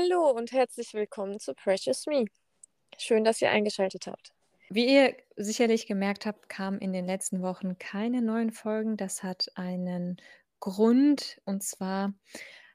Hallo und herzlich willkommen zu Precious Me. Schön, dass ihr eingeschaltet habt. Wie ihr sicherlich gemerkt habt, kamen in den letzten Wochen keine neuen Folgen. Das hat einen Grund. Und zwar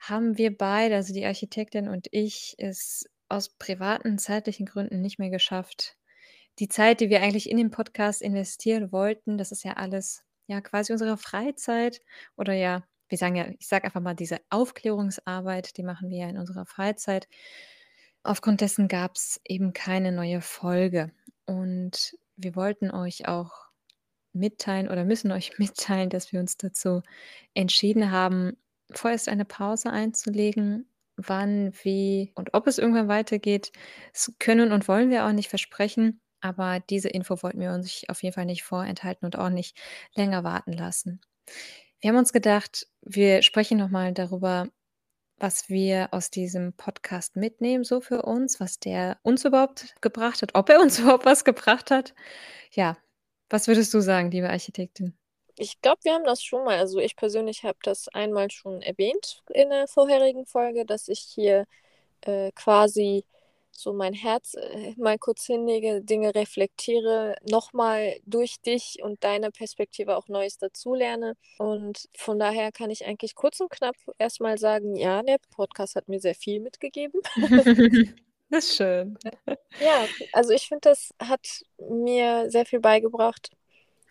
haben wir beide, also die Architektin und ich, es aus privaten, zeitlichen Gründen nicht mehr geschafft. Die Zeit, die wir eigentlich in den Podcast investieren wollten, das ist ja alles, ja, quasi unsere Freizeit oder ja, wir sagen ja, ich sage einfach mal, diese Aufklärungsarbeit, die machen wir ja in unserer Freizeit. Aufgrund dessen gab es eben keine neue Folge. Und wir wollten euch auch mitteilen oder müssen euch mitteilen, dass wir uns dazu entschieden haben, vorerst eine Pause einzulegen. Wann, wie und ob es irgendwann weitergeht, können und wollen wir auch nicht versprechen. Aber diese Info wollten wir uns auf jeden Fall nicht vorenthalten und auch nicht länger warten lassen. Wir haben uns gedacht, wir sprechen nochmal darüber, was wir aus diesem Podcast mitnehmen, so für uns, was der uns überhaupt gebracht hat, ob er uns überhaupt was gebracht hat. Ja, was würdest du sagen, liebe Architektin? Ich glaube, wir haben das schon mal, also ich persönlich habe das einmal schon erwähnt in der vorherigen Folge, dass ich hier äh, quasi so mein Herz äh, mal kurz hinlege, Dinge reflektiere, nochmal durch dich und deine Perspektive auch Neues dazulerne. Und von daher kann ich eigentlich kurz und knapp erstmal sagen, ja, der Podcast hat mir sehr viel mitgegeben. das ist schön. Ja, also ich finde, das hat mir sehr viel beigebracht,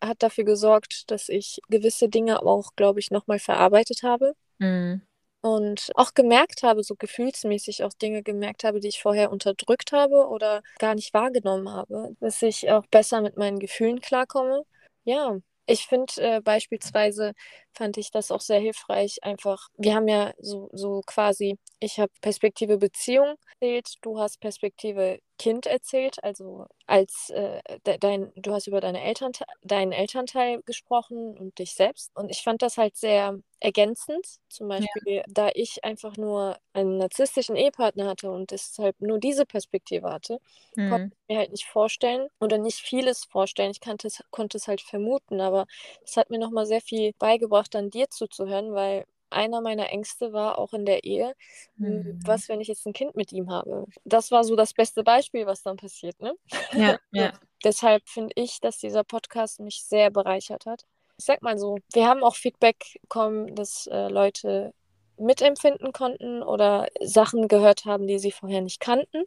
hat dafür gesorgt, dass ich gewisse Dinge auch, glaube ich, nochmal verarbeitet habe. Mhm und auch gemerkt habe, so gefühlsmäßig auch Dinge gemerkt habe, die ich vorher unterdrückt habe oder gar nicht wahrgenommen habe, dass ich auch besser mit meinen Gefühlen klarkomme. Ja, ich finde äh, beispielsweise fand ich das auch sehr hilfreich. Einfach, wir haben ja so, so quasi, ich habe Perspektive Beziehung erzählt, du hast Perspektive Kind erzählt, also als äh, de, dein, du hast über deine Eltern, deinen Elternteil gesprochen und dich selbst. Und ich fand das halt sehr ergänzend. Zum Beispiel, ja. da ich einfach nur einen narzisstischen Ehepartner hatte und deshalb nur diese Perspektive hatte, mhm. konnte ich mir halt nicht vorstellen oder nicht vieles vorstellen. Ich kannte konnte es halt vermuten, aber es hat mir nochmal sehr viel beigebracht, dann dir zuzuhören, weil einer meiner Ängste war auch in der Ehe, mhm. was, wenn ich jetzt ein Kind mit ihm habe? Das war so das beste Beispiel, was dann passiert, ne? Ja, ja. Deshalb finde ich, dass dieser Podcast mich sehr bereichert hat. Ich sag mal so, wir haben auch Feedback bekommen, dass äh, Leute mitempfinden konnten oder Sachen gehört haben, die sie vorher nicht kannten.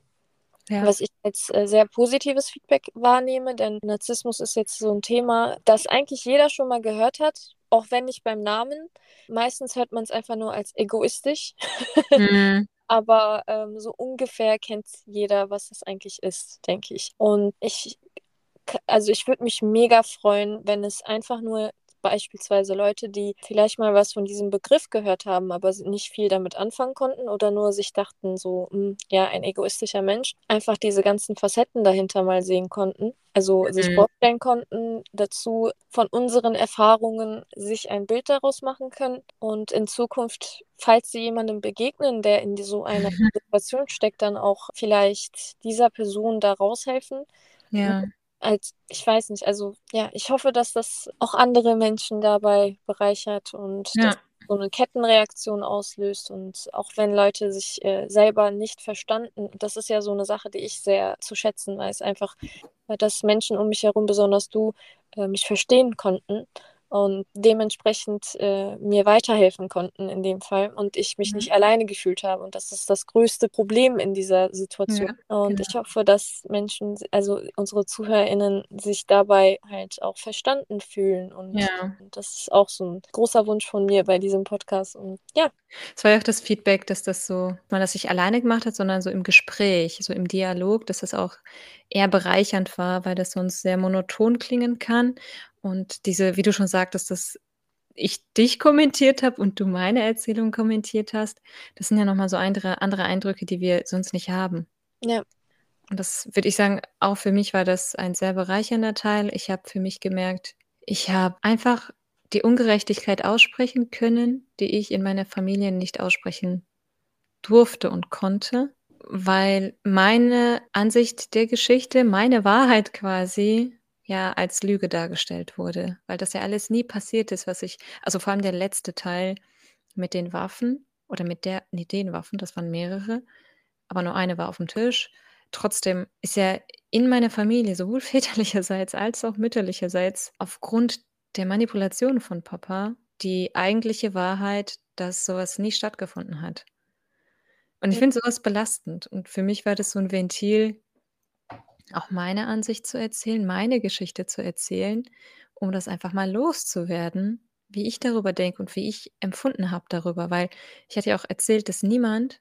Ja. Was ich als äh, sehr positives Feedback wahrnehme, denn Narzissmus ist jetzt so ein Thema, das eigentlich jeder schon mal gehört hat, auch wenn nicht beim Namen. Meistens hört man es einfach nur als egoistisch. Mhm. Aber ähm, so ungefähr kennt jeder, was es eigentlich ist, denke ich. Und ich, also ich würde mich mega freuen, wenn es einfach nur beispielsweise Leute, die vielleicht mal was von diesem Begriff gehört haben, aber nicht viel damit anfangen konnten oder nur sich dachten, so, mh, hm, ja, ein egoistischer Mensch, einfach diese ganzen Facetten dahinter mal sehen konnten. Also mhm. sich vorstellen konnten, dazu von unseren Erfahrungen sich ein Bild daraus machen können und in Zukunft, falls sie jemandem begegnen, der in so einer Situation steckt, dann auch vielleicht dieser Person da raushelfen. Ja als, ich weiß nicht, also ja, ich hoffe, dass das auch andere Menschen dabei bereichert und ja. so eine Kettenreaktion auslöst und auch wenn Leute sich äh, selber nicht verstanden, das ist ja so eine Sache, die ich sehr zu schätzen weiß, einfach, äh, dass Menschen um mich herum, besonders du, äh, mich verstehen konnten und dementsprechend äh, mir weiterhelfen konnten in dem Fall und ich mich mhm. nicht alleine gefühlt habe. Und das ist das größte Problem in dieser Situation. Ja, und genau. ich hoffe, dass Menschen, also unsere ZuhörerInnen, sich dabei halt auch verstanden fühlen. Und, ja. das ist auch so ein großer Wunsch von mir bei diesem Podcast. Und ja. Es war ja auch das Feedback, dass das so, man das nicht alleine gemacht hat, sondern so im Gespräch, so im Dialog, dass das auch eher bereichernd war, weil das sonst sehr monoton klingen kann. Und diese, wie du schon sagtest, dass ich dich kommentiert habe und du meine Erzählung kommentiert hast, das sind ja nochmal so andere, andere Eindrücke, die wir sonst nicht haben. Ja. Und das würde ich sagen, auch für mich war das ein sehr bereichernder Teil. Ich habe für mich gemerkt, ich habe einfach die Ungerechtigkeit aussprechen können, die ich in meiner Familie nicht aussprechen durfte und konnte, weil meine Ansicht der Geschichte, meine Wahrheit quasi ja als Lüge dargestellt wurde, weil das ja alles nie passiert ist, was ich also vor allem der letzte Teil mit den Waffen oder mit der ne, den Waffen, das waren mehrere, aber nur eine war auf dem Tisch. Trotzdem ist ja in meiner Familie, sowohl väterlicherseits als auch mütterlicherseits, aufgrund der Manipulation von Papa die eigentliche Wahrheit, dass sowas nie stattgefunden hat. Und ich finde sowas belastend. Und für mich war das so ein Ventil, auch meine Ansicht zu erzählen, meine Geschichte zu erzählen, um das einfach mal loszuwerden, wie ich darüber denke und wie ich empfunden habe darüber. Weil ich hatte ja auch erzählt, dass niemand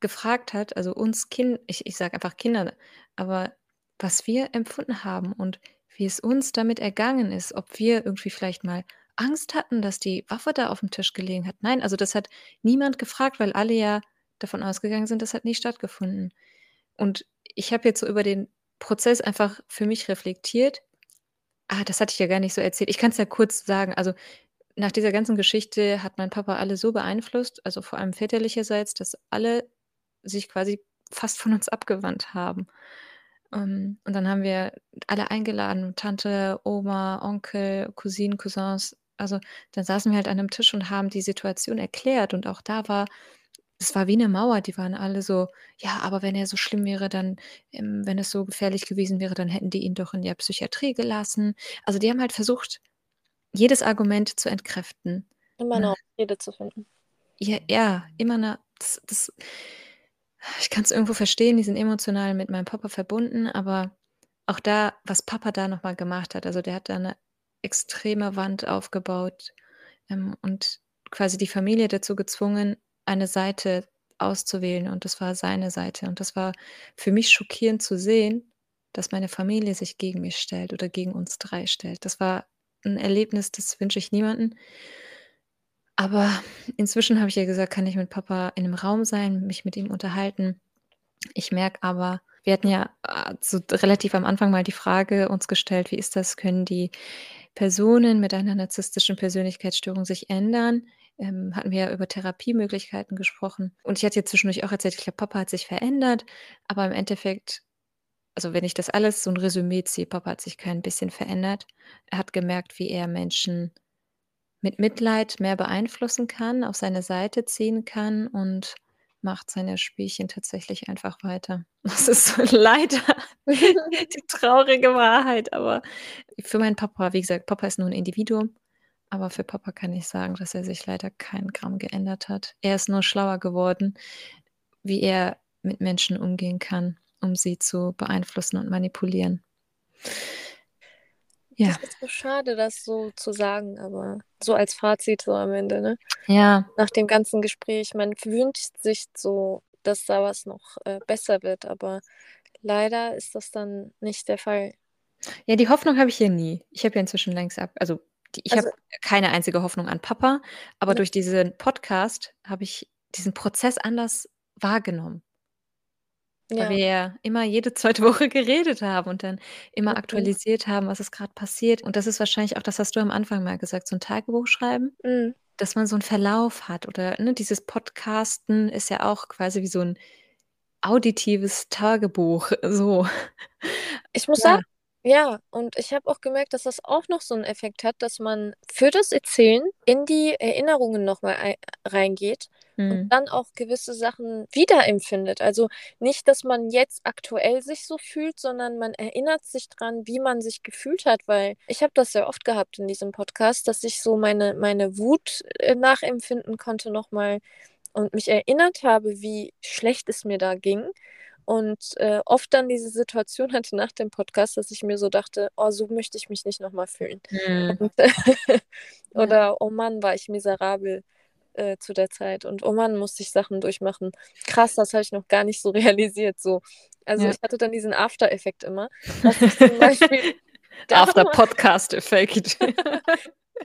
gefragt hat, also uns Kind ich ich sage einfach Kinder, aber was wir empfunden haben und wie es uns damit ergangen ist, ob wir irgendwie vielleicht mal Angst hatten, dass die Waffe da auf dem Tisch gelegen hat. Nein, also das hat niemand gefragt, weil alle ja davon ausgegangen sind, das hat nie stattgefunden. Und ich habe jetzt so über den Prozess einfach für mich reflektiert. Ah, das hatte ich ja gar nicht so erzählt. Ich kann es ja kurz sagen. Also nach dieser ganzen Geschichte hat mein Papa alle so beeinflusst, also vor allem väterlicherseits, dass alle sich quasi fast von uns abgewandt haben. Ähm, und dann haben wir alle eingeladen, Tante, Oma, Onkel, Cousinen, Cousins. Also dann saßen wir halt an einem Tisch und haben die Situation erklärt. Und auch da war es war wie eine Mauer, die waren alle so: „Ja, aber wenn er so schlimm wäre, dann ähm, wenn es so gefährlich gewesen wäre, dann hätten die ihn doch in der Psychiatrie gelassen.“ Also, die haben halt versucht, jedes Argument zu entkräften, Immer ne? 'ne Ausrede zu finden. Ja, ja, immer eine. das das ich kann es irgendwo verstehen, die sind emotional mit meinem Papa verbunden, aber auch da, was Papa da noch mal gemacht hat, also, der hat da eine extreme Wand aufgebaut, ähm, und quasi die Familie dazu gezwungen eine Seite auszuwählen und das war seine Seite. Und das war für mich schockierend zu sehen, dass meine Familie sich gegen mich stellt oder gegen uns drei stellt. Das war ein Erlebnis, das wünsche ich niemanden. Aber inzwischen habe ich ja gesagt, kann ich mit Papa in einem Raum sein, mich mit ihm unterhalten. Ich merke aber, wir hatten ja äh, so relativ am Anfang mal die Frage uns gestellt, wie ist das? Können die Personen mit einer narzisstischen Persönlichkeitsstörung sich ändern? ähm, hatten wir ja über Therapiemöglichkeiten gesprochen. Und ich hatte jetzt zwischendurch auch erzählt, ich glaube, Papa hat sich verändert, aber im Endeffekt, also wenn ich das alles so ein Resümee ziehe, Papa hat sich kein bisschen verändert. Er hat gemerkt, wie er Menschen mit Mitleid mehr beeinflussen kann, auf seine Seite ziehen kann und macht seine Spielchen tatsächlich einfach weiter. Das ist so leider die traurige Wahrheit, aber für meinen Papa, wie gesagt, Papa ist nur ein Individuum aber für Papa kann ich sagen, dass er sich leider kein Gramm geändert hat. Er ist nur schlauer geworden, wie er mit Menschen umgehen kann, um sie zu beeinflussen und manipulieren. Ja. Das ist so schade, das so zu sagen, aber so als Fazit so am Ende, ne? Ja. Nach dem ganzen Gespräch, man wünscht sich so, dass da was noch äh, besser wird, aber leider ist das dann nicht der Fall. Ja, die Hoffnung habe ich hier nie. Ich habe ja inzwischen längst ab, also ich also, habe keine einzige Hoffnung an Papa, aber ja. durch diesen Podcast habe ich diesen Prozess anders wahrgenommen. Ja. Weil wir ja immer jede zweite Woche geredet haben und dann immer mhm. aktualisiert haben, was ist gerade passiert. Und das ist wahrscheinlich auch, das hast du am Anfang mal gesagt, so ein Tagebuch schreiben, mhm. dass man so einen Verlauf hat. Oder ne, dieses Podcasten ist ja auch quasi wie so ein auditives Tagebuch. So. Ich muss ja. sagen, ja, und ich habe auch gemerkt, dass das auch noch so einen Effekt hat, dass man für das Erzählen in die Erinnerungen nochmal reingeht und mhm. dann auch gewisse Sachen wiederempfindet. Also nicht, dass man jetzt aktuell sich so fühlt, sondern man erinnert sich dran, wie man sich gefühlt hat, weil ich habe das sehr oft gehabt in diesem Podcast, dass ich so meine, meine Wut äh, nachempfinden konnte nochmal und mich erinnert habe, wie schlecht es mir da ging und äh, oft dann diese Situation hatte nach dem Podcast, dass ich mir so dachte, oh, so möchte ich mich nicht nochmal fühlen. Mhm. Und, oder, ja. oh Mann, war ich miserabel äh, zu der Zeit. Und oh Mann, musste ich Sachen durchmachen. Krass, das habe ich noch gar nicht so realisiert. So. Also ja. ich hatte dann diesen After-Effekt immer. After-Podcast-Effekt.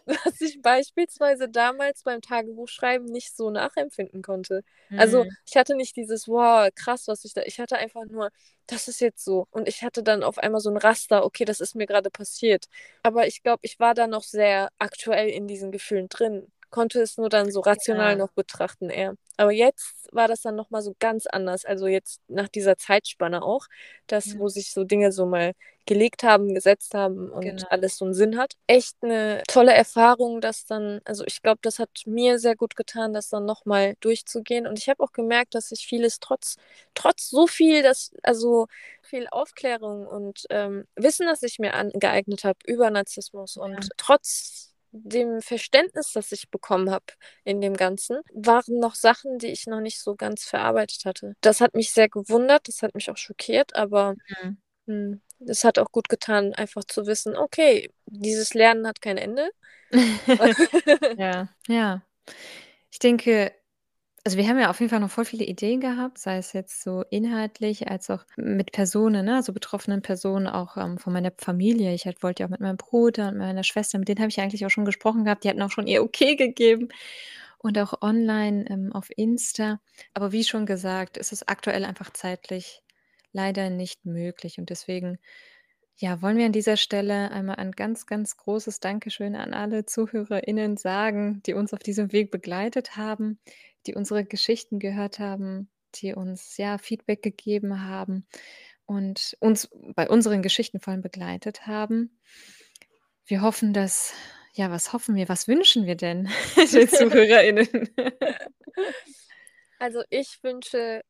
was ich beispielsweise damals beim Tagebuchschreiben nicht so nachempfinden konnte. Mhm. Also ich hatte nicht dieses, wow, krass, was ich da, ich hatte einfach nur, das ist jetzt so. Und ich hatte dann auf einmal so ein Raster, okay, das ist mir gerade passiert. Aber ich glaube, ich war da noch sehr aktuell in diesen Gefühlen drin, konnte es nur dann so rational ja. noch betrachten eher. Aber jetzt war das dann nochmal so ganz anders. Also jetzt nach dieser Zeitspanne auch, das, ja. wo sich so Dinge so mal gelegt haben, gesetzt haben und Genau. alles so einen Sinn hat. Echt eine tolle Erfahrung, dass dann, also ich glaube, das hat mir sehr gut getan, das dann nochmal durchzugehen. Und ich habe auch gemerkt, dass ich vieles trotz, trotz so viel, dass, also viel Aufklärung und ähm, Wissen, das ich mir angeeignet habe über Narzissmus ja. und trotz dem Verständnis, das ich bekommen habe in dem Ganzen, waren noch Sachen, die ich noch nicht so ganz verarbeitet hatte. Das hat mich sehr gewundert, das hat mich auch schockiert, aber mhm. Hm, es hat auch gut getan, einfach zu wissen, okay, dieses Lernen hat kein Ende. ja, ja. Ich denke, also wir haben ja auf jeden Fall noch voll viele Ideen gehabt, sei es jetzt so inhaltlich als auch mit Personen, ne, also betroffenen Personen, auch ähm, von meiner Familie. Ich halt, wollte ja auch mit meinem Bruder und meiner Schwester, mit denen habe ich eigentlich auch schon gesprochen gehabt, die hatten auch schon ihr Okay gegeben und auch online ähm, auf Insta. Aber wie schon gesagt, ist es aktuell einfach zeitlich leider nicht möglich und deswegen ja, wollen wir an dieser Stelle einmal ein ganz, ganz großes Dankeschön an alle ZuhörerInnen sagen, die uns auf diesem Weg begleitet haben, die unsere Geschichten gehört haben, die uns ja Feedback gegeben haben und uns bei unseren Geschichten vor allem begleitet haben. Wir hoffen, dass, ja, was hoffen wir, was wünschen wir denn den ZuhörerInnen? Also ich wünsche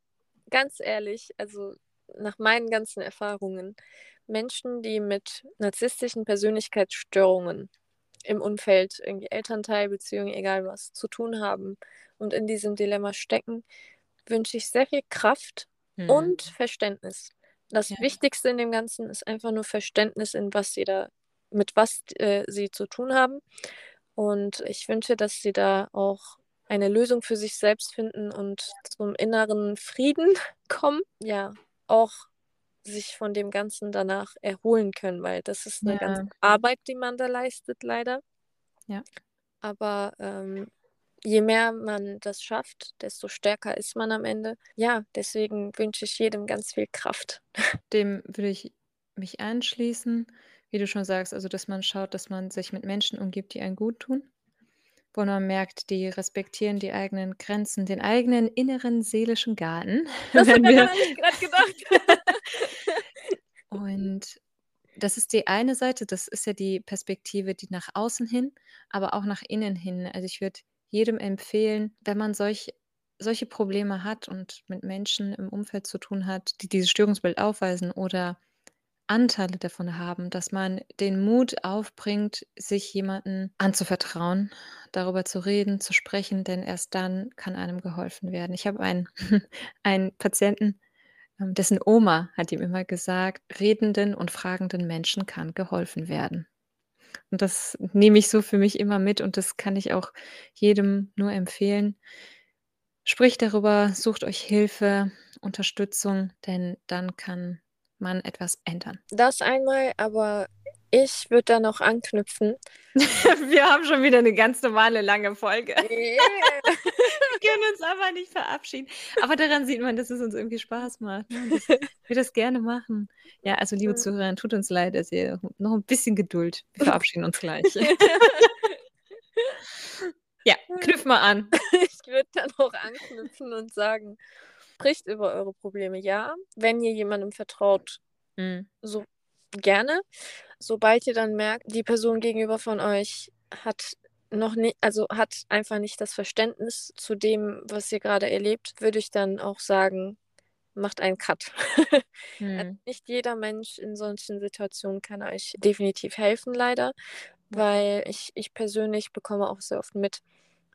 ganz ehrlich, also nach meinen ganzen Erfahrungen, Menschen, die mit narzisstischen Persönlichkeitsstörungen im Umfeld, irgendwie Elternteil, Beziehung, egal was, zu tun haben und in diesem Dilemma stecken, wünsche ich sehr viel Kraft mhm. und Verständnis. Das ja. Wichtigste in dem Ganzen ist einfach nur Verständnis, in was sie da, mit was äh, sie zu tun haben. Und ich wünsche, dass sie da auch eine Lösung für sich selbst finden und zum inneren Frieden kommen. Ja, auch sich von dem Ganzen danach erholen können, weil das ist eine ja. ganze Arbeit, die man da leistet, leider. Ja. Aber ähm, je mehr man das schafft, desto stärker ist man am Ende. Ja, deswegen wünsche ich jedem ganz viel Kraft. Dem würde ich mich anschließen, wie du schon sagst, also dass man schaut, dass man sich mit Menschen umgibt, die einen gut tun wo man merkt, die respektieren die eigenen Grenzen, den eigenen inneren seelischen Garten. Das habe wir... ich gerade gedacht. Und das ist die eine Seite, das ist ja die Perspektive, die nach außen hin, aber auch nach innen hin. Also ich würde jedem empfehlen, wenn man solch, solche Probleme hat und mit Menschen im Umfeld zu tun hat, die dieses Störungsbild aufweisen oder Anteile davon haben, dass man den Mut aufbringt, sich jemanden anzuvertrauen, darüber zu reden, zu sprechen, denn erst dann kann einem geholfen werden. Ich habe einen, einen Patienten, ähm, dessen Oma hat ihm immer gesagt, redenden und fragenden Menschen kann geholfen werden. Und das nehme ich so für mich immer mit und das kann ich auch jedem nur empfehlen. Spricht darüber, sucht euch Hilfe, Unterstützung, denn dann kann man etwas ändern. Das einmal, aber ich würde da noch anknüpfen. Wir haben schon wieder eine ganz normale lange Folge. Yeah. Wir können uns aber nicht verabschieden. Aber daran sieht man, dass es uns irgendwie Spaß macht. Ne? Dass wir das gerne machen. Ja, also liebe Zuhörer, tut uns leid, dass ihr noch ein bisschen Geduld. Wir verabschieden uns gleich. ja, knüpf mal an. Ich würde da noch anknüpfen und sagen, spricht über eure Probleme, ja. Wenn ihr jemandem vertraut, mhm. so gerne. Sobald ihr dann merkt, die Person gegenüber von euch hat noch nicht, also hat einfach nicht das Verständnis zu dem, was ihr gerade erlebt, würde ich dann auch sagen, macht einen Cut. Mhm. nicht jeder Mensch in solchen Situationen kann euch definitiv helfen, leider, weil ich, ich persönlich bekomme auch sehr oft mit,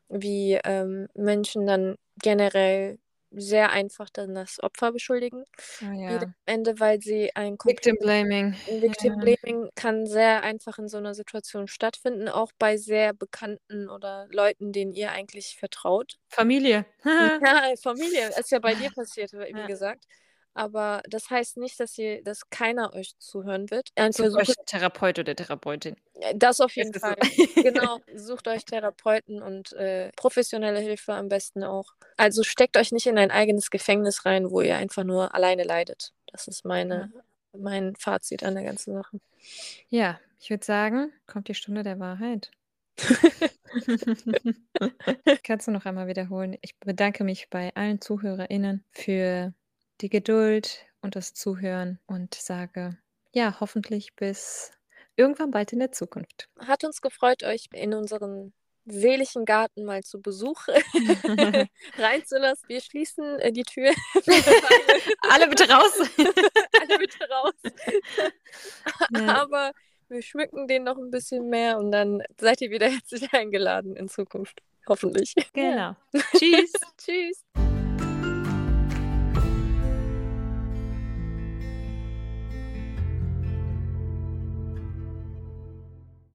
wie ähm, Menschen dann generell sehr einfach dann das Opfer beschuldigen. Oh, ja. Am Ende, weil sie ein Victim Blaming. Victim Blaming kann sehr einfach in so einer Situation stattfinden, auch bei sehr bekannten oder Leuten, denen ihr eigentlich vertraut. Familie. ja, Familie. Ist ja bei dir passiert, wie ja. gesagt. Aber das heißt nicht, dass ihr, dass keiner euch zuhören wird. Sucht euch Therapeut oder Therapeutin. Das auf jeden Fall. So. genau. Sucht euch Therapeuten und äh, professionelle Hilfe am besten auch. Also steckt euch nicht in ein eigenes Gefängnis rein, wo ihr einfach nur alleine leidet. Das ist meine, ja. mein Fazit an der ganzen Sache. Ja, ich würde sagen, kommt die Stunde der Wahrheit. Kannst du noch einmal wiederholen? Ich bedanke mich bei allen ZuhörerInnen für die Geduld und das Zuhören und sage ja, hoffentlich bis irgendwann bald in der Zukunft. Hat uns gefreut, euch in unseren seligen Garten mal zu Besuch reinzulassen. Wir schließen äh, die Tür. Alle bitte raus. Alle bitte raus. Ja. Aber wir schmücken den noch ein bisschen mehr und dann seid ihr wieder herzlich eingeladen in Zukunft. Hoffentlich. Genau. Tschüss. Tschüss.